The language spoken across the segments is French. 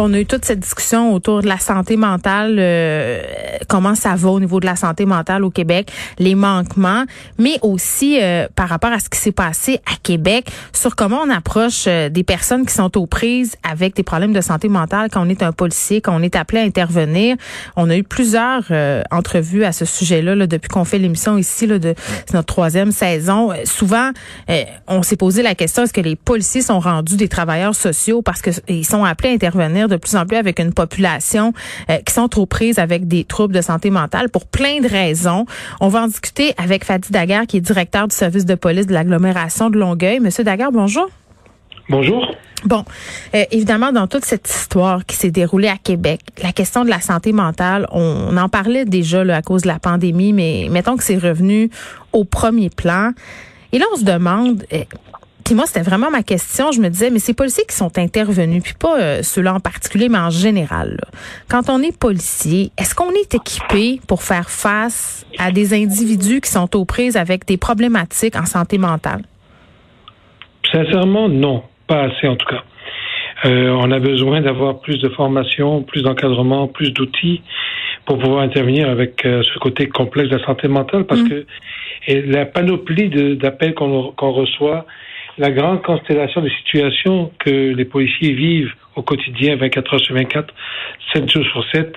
On a eu toute cette discussion autour de la santé mentale, euh, comment ça va au niveau de la santé mentale au Québec, les manquements, mais aussi euh, par rapport à ce qui s'est passé à Québec, sur comment on approche euh, des personnes qui sont aux prises avec des problèmes de santé mentale quand on est un policier, quand on est appelé à intervenir. On a eu plusieurs entrevues à ce sujet-là là, depuis qu'on fait l'émission ici là, de notre troisième saison. souvent, on s'est posé la question est-ce que les policiers sont rendus des travailleurs sociaux parce qu'ils sont appelés à intervenir de plus en plus avec une population euh, qui sont trop prises avec des troubles de santé mentale pour plein de raisons. On va en discuter avec Fadi Daguerre, qui est directeur du service de police de l'agglomération de Longueuil. Monsieur Daguerre, bonjour. Bonjour. Bon, euh, évidemment, dans toute cette histoire qui s'est déroulée à Québec, la question de la santé mentale, on, en parlait déjà là, à cause de la pandémie, mais mettons que c'est revenu au premier plan. Et là, on se demande, euh, puis moi, c'était vraiment ma question. Je me disais, mais ces policiers qui sont intervenus, puis pas euh, ceux-là en particulier, mais en général, quand on est policier, est-ce qu'on est équipé pour faire face à des individus qui sont aux prises avec des problématiques en santé mentale? Sincèrement, non. Pas assez, en tout cas. Euh, on a besoin d'avoir plus de formation, plus d'encadrement, plus d'outils pour pouvoir intervenir avec euh, ce côté complexe de la santé mentale parce mm. que la panoplie d'appels qu'on reçoit la grande constellation de situations que les policiers vivent au quotidien, 24 heures sur 24, 7 jours sur 7,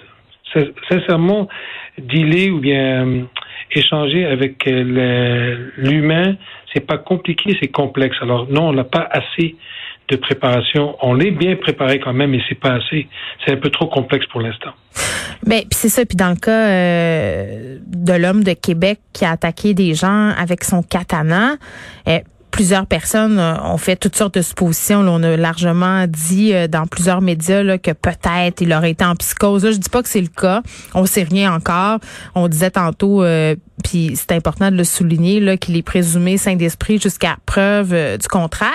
sincèrement, dealer ou bien euh, échanger avec euh, l'humain, c'est pas compliqué, c'est complexe. Alors non, on n'a pas assez de préparation. On l'est bien préparé quand même, mais c'est pas assez. C'est un peu trop complexe pour l'instant. Ben, c'est ça. Puis dans le cas euh, de l'homme de Québec qui a attaqué des gens avec son katana, plusieurs personnes euh, ont fait toutes sortes de suppositions. on a largement dit euh, dans plusieurs médias là, que peut-être il aurait été en psychose. Là, je dis pas que c'est le cas. On sait rien encore. On disait tantôt, euh, puis c'est important de le souligner, là, qu'il est présumé saint d'esprit jusqu'à preuve du contraire.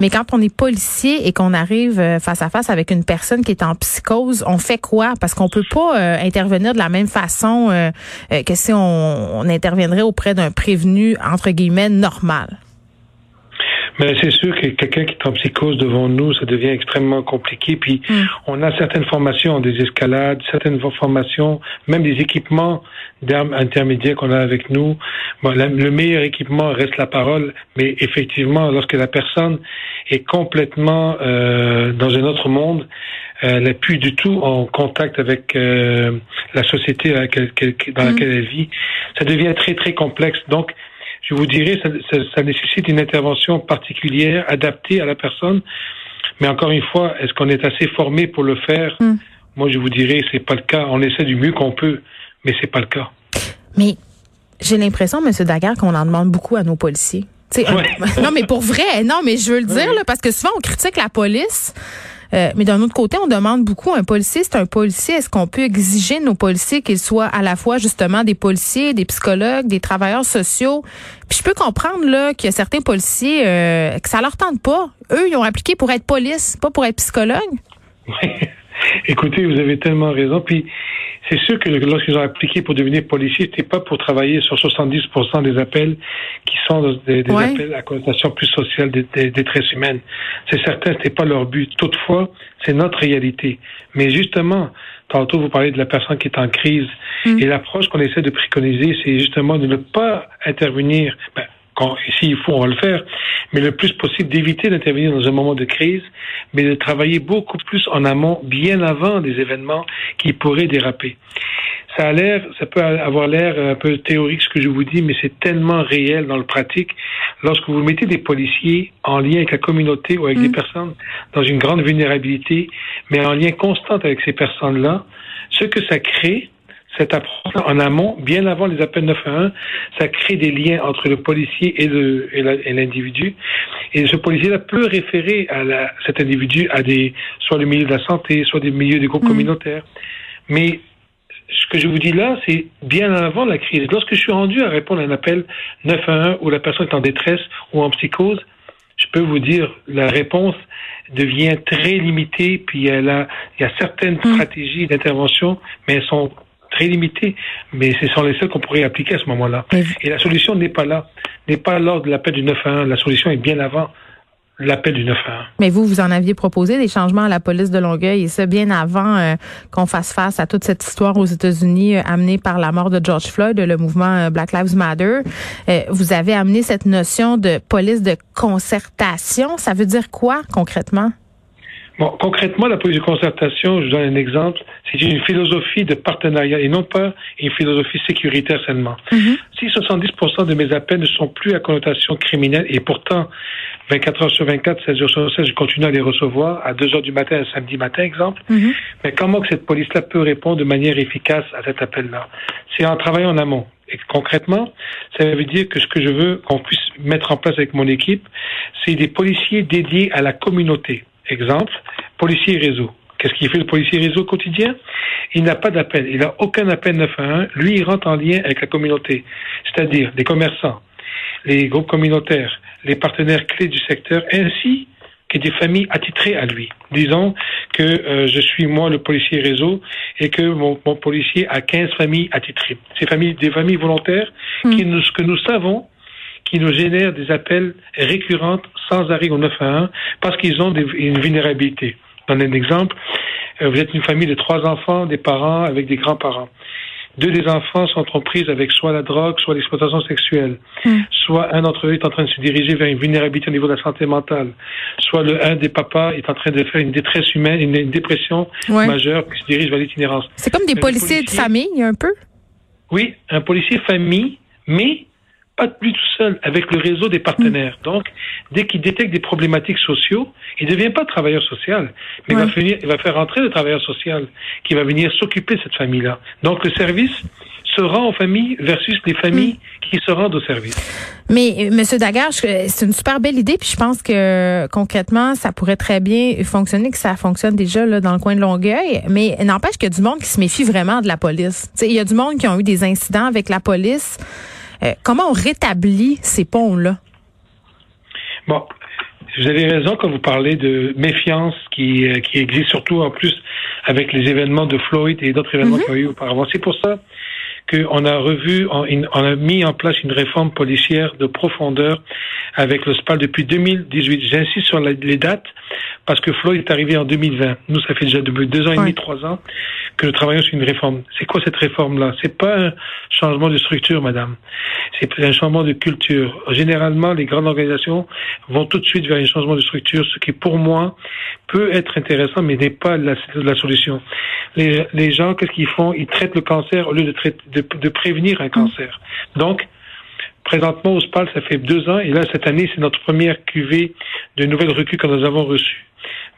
Mais quand on est policier et qu'on arrive face à face avec une personne qui est en psychose, on fait quoi? Parce qu'on peut pas intervenir de la même façon que si on, on interviendrait auprès d'un prévenu, entre guillemets, normal. Mais c'est sûr que quelqu'un qui est en psychose devant nous, ça devient extrêmement compliqué. Puis mm. on a certaines formations, des escalades, certaines formations, même des équipements d'armes intermédiaires qu'on a avec nous. Bon, le meilleur équipement reste la parole, mais effectivement, lorsque la personne est complètement euh, dans un autre monde, elle n'est plus du tout en contact avec euh, la société dans laquelle, dans mm. laquelle elle vit, ça devient très très complexe. Donc je vous dirais, ça, ça, nécessite une intervention particulière, adaptée à la personne. Mais encore une fois, est-ce qu'on est assez formé pour le faire? Hmm. Moi, je vous dirais, c'est pas le cas. On essaie du mieux qu'on peut, mais c'est pas le cas. Mais j'ai l'impression, M. Daguerre, qu'on en demande beaucoup à nos policiers. non, mais pour vrai, non, mais je veux le dire, là, parce que souvent on critique la police. Euh, mais d'un autre côté, on demande beaucoup un policier, c'est un policier. Est-ce qu'on peut exiger de nos policiers qu'ils soient à la fois justement des policiers, des psychologues, des travailleurs sociaux? Puis je peux comprendre là qu'il y a certains policiers euh, que ça leur tente pas. Eux, ils ont appliqué pour être police, pas pour être psychologue. Oui. Écoutez, vous avez tellement raison. Puis c'est sûr que lorsqu'ils ont appliqué pour devenir policiers, c'était pas pour travailler sur 70% des appels qui sont des, appels à connotation plus sociale des, des détresse humaine. C'est certain, c'était pas leur but. Toutefois, c'est notre réalité. Mais justement, tantôt vous parlez de la personne qui est en crise mm. et l'approche qu'on essaie de préconiser, c'est justement de ne pas intervenir. Ben, s'il faut, on va le faire, mais le plus possible d'éviter d'intervenir dans un moment de crise, mais de travailler beaucoup plus en amont, bien avant des événements qui pourraient déraper. Ça a l'air, ça peut avoir l'air un peu théorique ce que je vous dis, mais c'est tellement réel dans le pratique. Lorsque vous mettez des policiers en lien avec la communauté ou avec des mm. personnes dans une grande vulnérabilité, mais en lien constant avec ces personnes-là, ce que ça crée, cette approche en amont, bien avant les appels 911, ça crée des liens entre le policier et l'individu. Et, ce policier-là peut référer à la, cet individu à des, soit le milieu de la santé, soit des milieux des groupes mmh. communautaires. Mais ce que je vous dis là, c'est bien avant la crise. Lorsque je suis rendu à répondre à un appel 911 où la personne est en détresse ou en psychose, je peux vous dire, la réponse devient très limitée, puis elle a, il y a certaines mmh. stratégies d'intervention, mais elles sont très limité, mais ce sont les seuls qu'on pourrait appliquer à ce moment-là. Et la solution n'est pas là. n'est pas lors de l'appel du 911. La solution est bien avant l'appel du 911. Mais vous, vous en aviez proposé des changements à la police de Longueuil et ça bien avant euh, qu'on fasse face à toute cette histoire aux États-Unis euh, amenée par la mort de George Floyd, le mouvement euh, Black Lives Matter. vous avez amené cette notion de police de concertation. Ça veut dire quoi concrètement? Bon, concrètement, la police de concertation, je donne un exemple, c'est une philosophie de partenariat et non pas une philosophie sécuritaire seulement. Mm-hmm. Si 70% de mes appels ne sont plus à connotation criminelle et pourtant 24 heures sur 24, 16 jours sur 16, je continue à les recevoir à 2 heures du matin, un samedi matin, exemple. Mm-hmm. Mais comment que cette police-là peut répondre de manière efficace à cet appel-là? C'est en travaillant en amont. Et concrètement, ça veut dire que ce que je veux qu'on puisse mettre en place avec mon équipe, c'est des policiers dédiés à la communauté. Exemple, policier réseau. Qu'est-ce qu'il fait le policier réseau quotidien? Il n'a pas d'appel. Il n'a aucun appel 911. Lui, il rentre en lien avec la communauté, c'est-à-dire les commerçants, les groupes communautaires, les partenaires clés du secteur, ainsi que des familles attitrées à lui. Disons que euh, je suis moi le policier réseau et que mon, policier a 15 familles attitrées. Ces familles, des familles volontaires hmm. qui nous, que nous savons qui nous génèrent des appels récurrents sans arrêt au 911 parce qu'ils ont une vulnérabilité. Je donne un exemple. Euh, vous êtes une famille de trois enfants, des parents avec des grands-parents. Deux des enfants sont en prise avec soit la drogue, soit l'exploitation sexuelle. Hmm. Soit un d'entre eux est en train de se diriger vers une vulnérabilité au niveau de la santé mentale. Soit le un des papas est en train de faire une détresse humaine, une, dépression majeure qui se dirige vers l'itinérance. C'est comme des policiers de famille, un peu? Oui, un policier famille, mais pas plus tout seul, avec le réseau des partenaires. Mm. Donc, dès qu'il détecte des problématiques sociaux, il ne devient pas travailleur social, mais il, va finir, il va faire entrer le travailleur social qui va venir s'occuper de cette famille-là. Donc, le service se rend aux familles versus les familles mm. qui se rendent au service. Mais euh, Monsieur Daguerre, c'est une super belle idée, puis je pense que concrètement, ça pourrait très bien fonctionner, que ça fonctionne déjà là dans le coin de Longueuil. Mais n'empêche qu'il y a du monde qui se méfie vraiment de la police. il y a du monde qui ont eu des incidents avec la police. Euh, comment on rétablit ces ponts-là? Bon, vous avez raison quand vous parlez de méfiance qui, euh, qui existe surtout en plus avec les événements de Floyd et d'autres événements mm qu'il y a eu auparavant. C'est pour ça qu'on a revu, on, a mis en place une réforme policière de profondeur avec le SPAL depuis 2018. J'insiste sur les dates parce que Floyd est arrivé en 2020. Nous, ça fait déjà depuis deux ans et demi, trois ans que nous travaillons sur une réforme. C'est quoi cette réforme-là? C'est pas un changement de structure, madame. C'est un changement de culture. Généralement, les grandes organisations vont tout de suite vers un changement de structure, ce qui, pour moi, peut être intéressant, mais n'est pas la, la solution. Les, les gens, qu'est-ce qu'ils font? Ils traitent le cancer au lieu de, traiter, de, de prévenir un cancer. Donc, présentement au SPAL, ça fait deux ans, et là, cette année, c'est notre première cuvée de nouvelles recrues que nous avons reçues.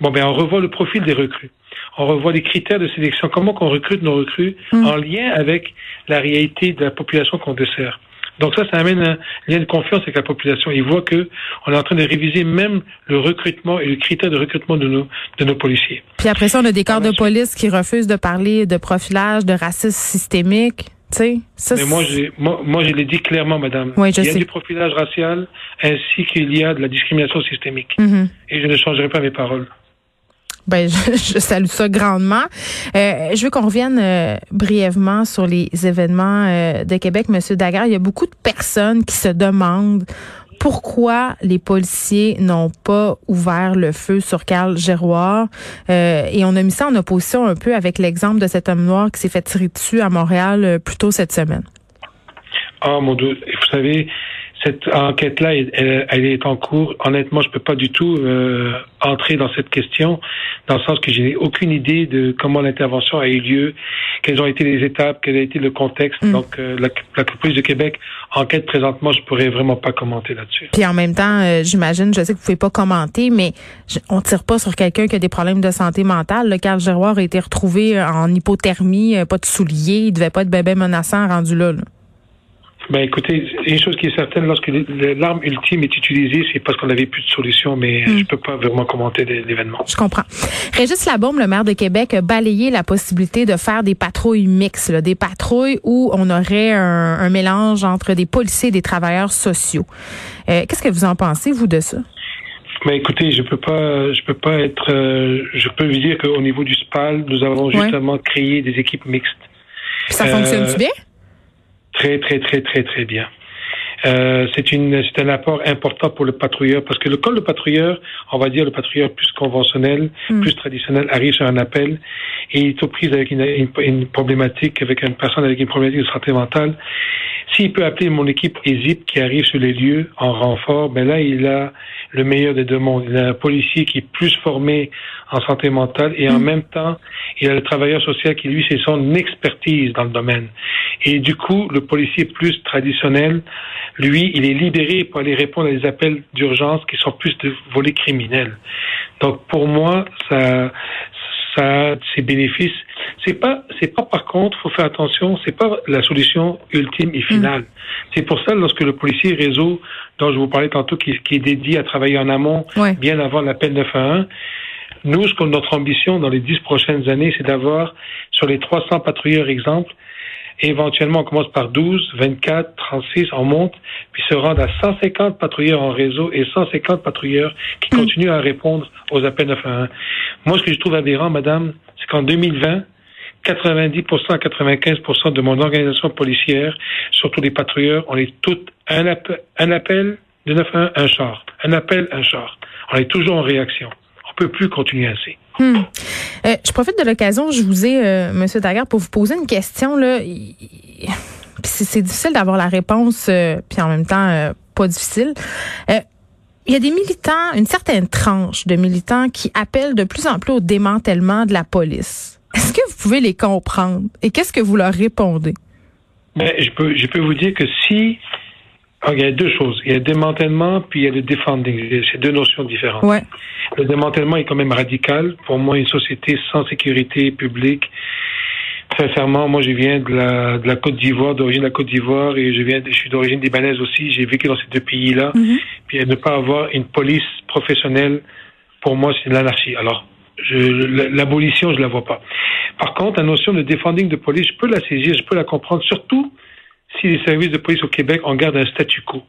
Bon, ben, on revoit le profil des recrues. On revoit les critères de sélection. Comment qu'on recrute nos recrues mm. en lien avec la réalité de la population qu'on dessert. Donc ça, ça amène un lien de confiance avec la population. Ils voient que on est en train de réviser même le recrutement et le critère de recrutement de nos, de nos policiers. Puis après ça, on a des corps de police qui refusent de parler de profilage, de racisme systémique. Ça, Mais moi, moi, moi, je l'ai dit clairement, madame. Oui, je il y a du profilage racial ainsi qu'il y a de la discrimination systémique. Mm-hmm. Et je ne changerai pas mes paroles. Ben, je, salue ça grandement. Euh, je veux qu'on revienne euh, brièvement sur les événements euh, de Québec, Monsieur Daguerre. Il y a beaucoup de personnes qui se demandent pourquoi les policiers n'ont pas ouvert le feu sur Carl Géroir. et on a mis ça en opposition un peu avec l'exemple de cet homme noir qui s'est fait tirer dessus à Montréal plus tôt cette semaine. Ah, mon Dieu. Vous savez, cette enquête-là, elle, est en cours. Honnêtement, je peux pas du tout euh, entrer dans cette question, dans le sens que je n'ai aucune idée de comment l'intervention a eu lieu, quelles ont été les étapes, quel a été le contexte. Mm. Donc, euh, la, la, de Québec enquête présentement, je pourrais vraiment pas commenter là-dessus. Puis en même temps, euh, j'imagine, je sais que vous pouvez pas commenter, mais on tire pas sur quelqu'un qui a des problèmes de santé mentale. Le Carl Giroir a été retrouvé en hypothermie, pas de souliers, il devait pas être bébé menaçant rendu là. là. Ben écoutez, une chose qui est certaine, lorsque l'arme ultime est utilisée, c'est parce qu'on n'avait plus de solution, mais hmm. je peux pas vraiment commenter l'événement. Je comprends. Régis Labaume, le maire de Québec, a balayé la possibilité de faire des patrouilles mixtes, des patrouilles où on aurait un, mélange entre des policiers et des travailleurs sociaux. Euh, qu'est-ce que vous en pensez, vous, de ça? Ben, écoutez, je peux pas, je peux pas être, euh, je peux vous dire qu'au niveau du SPAL, nous avons justement créé des équipes mixtes. Ça euh, bien? Très, très, très, très, très bien. Euh, c'est une c'est un apport important pour le patrouilleur parce que le quand le patrouilleur, on va dire le patrouilleur plus conventionnel, mm. plus traditionnel, arrive sur un appel et il est aux prises avec une, une, problématique, avec une personne avec une problématique de santé mentale. S'il peut appeler mon équipe ESIP qui arrive sur les lieux en renfort, ben là, il a le meilleur des deux mondes. Il a un policier qui est plus formé en santé mentale et en mm. même temps, il a le travailleur social qui, lui, c'est son expertise dans le domaine. Et du coup, le policier plus traditionnel, lui, il est libéré pour aller répondre à des appels d'urgence qui sont plus de volets criminels. Donc, pour moi, ça, ça ses bénéfices. C'est pas, c'est pas par contre, faut faire attention, c'est pas la solution ultime et finale. Mm. C'est pour ça, lorsque le policier réseau, dont je vous parlais tantôt, qui, qui est dédié à travailler en amont, bien avant l'appel 911, nous, ce que notre ambition dans les dix prochaines années, c'est d'avoir, sur les 300 patrouilleurs exemples, éventuellement, on commence par 12, 24, 36, on monte, puis se rendre à 150 patrouilleurs en réseau et 150 patrouilleurs qui mm. continuent à répondre aux appels 911. Moi, ce que je trouve aberrant, madame, c'est qu'en 2020, 90% à 95% de mon organisation policière, surtout les patrouilleurs, on est toutes un, appel, un appel de 911, un char. Un appel, un char. On est toujours en réaction. On peut plus continuer ainsi. Hmm. Euh, je profite de l'occasion, je vous ai, euh, Monsieur Daguerre, pour vous poser une question. Là, c'est difficile d'avoir la réponse, euh, puis en même temps pas difficile. Il y a des militants, une certaine tranche de militants qui appellent de plus en plus au démantèlement de la police. Est-ce que vous pouvez les comprendre et qu'est-ce que vous leur répondez? Ben, je peux, je peux vous dire que si il y a deux choses. Il y a le démantèlement, puis il y a le defending. C'est deux notions différentes. Ouais. Le démantèlement est quand même radical. Pour moi, une société sans sécurité publique, sincèrement, moi, je viens de la, de la Côte d'Ivoire, d'origine de la Côte d'Ivoire, et je viens, je suis d'origine libanaise aussi. J'ai vécu dans ces deux pays-là. Mm-hmm. Puis ne pas avoir une police professionnelle, pour moi, c'est l'anarchie. Alors, l'abolition, je la vois pas. Par contre, la notion de defending de police, je peux la saisir, je peux la comprendre, surtout si les services de police au Québec en gardent un statu quo.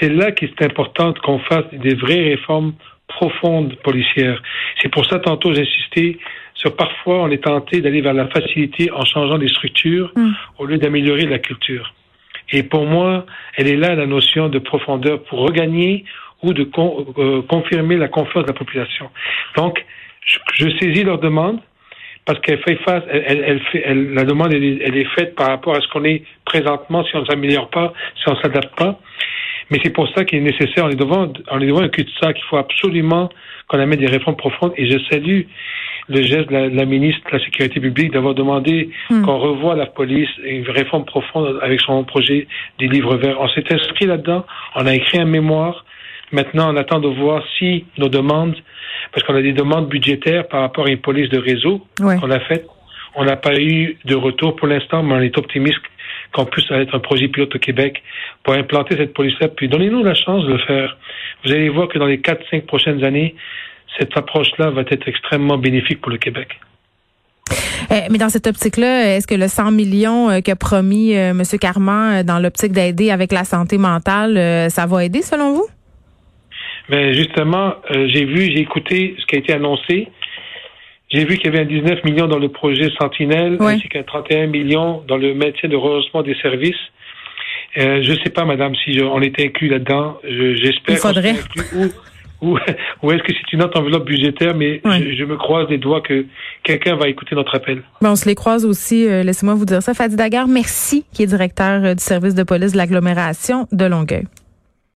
C'est là qu'il est important qu'on fasse des vraies réformes profondes policières. C'est pour ça, tantôt, j'ai insisté sur parfois on est tenté d'aller vers la facilité en changeant des structures mm. au lieu d'améliorer la culture. Et pour moi, elle est là la notion de profondeur pour regagner ou de euh, confirmer la confiance de la population. Donc, je, je saisis leur demande, parce qu'elle fait face, elle, elle, fait, elle, la demande, elle, est faite par rapport à ce qu'on est présentement, si on ne s'améliore pas, si on ne s'adapte pas. Mais c'est pour ça qu'il est nécessaire, on est devant, on est devant un cul-de-sac, il faut absolument qu'on amène des réformes profondes. Et je salue le geste de la, ministre de la Sécurité publique d'avoir demandé hmm. qu'on revoie la police, une réforme profonde avec son projet des livres verts. On s'est inscrit là-dedans, on a écrit un mémoire. Maintenant, on attend de voir si nos demandes parce qu'on a des demandes budgétaires par rapport à une police de réseau qu'on a faite. On n'a pas eu de retour pour l'instant, mais on est optimiste qu'on puisse être un projet pilote au Québec pour implanter cette police-là. Puis donnez-nous la chance de le faire. Vous allez voir que dans les 4-5 prochaines années, cette approche-là va être extrêmement bénéfique pour le Québec. Eh, mais dans cette optique-là, est-ce que le 100 millions euh, qu'a promis euh, M. Carman euh, dans l'optique d'aider avec la santé mentale, ça va aider selon vous? Mais justement, euh, j'ai vu, j'ai écouté ce qui a été annoncé. J'ai vu qu'il y avait un 19 millions dans le projet Sentinelle, ainsi qu'un 31 millions dans le maintien de rehaussement des services. Euh, je ne sais pas, madame, si on était inclus là-dedans. J'espère. Il faudrait. Ou, ou est-ce que c'est une autre enveloppe budgétaire, mais je, me croise les doigts que quelqu'un va écouter notre appel. on se les croise aussi. Euh, laissez-moi vous dire ça. Fadi Daguerre, merci, qui est directeur du service de police de l'agglomération de Longueuil.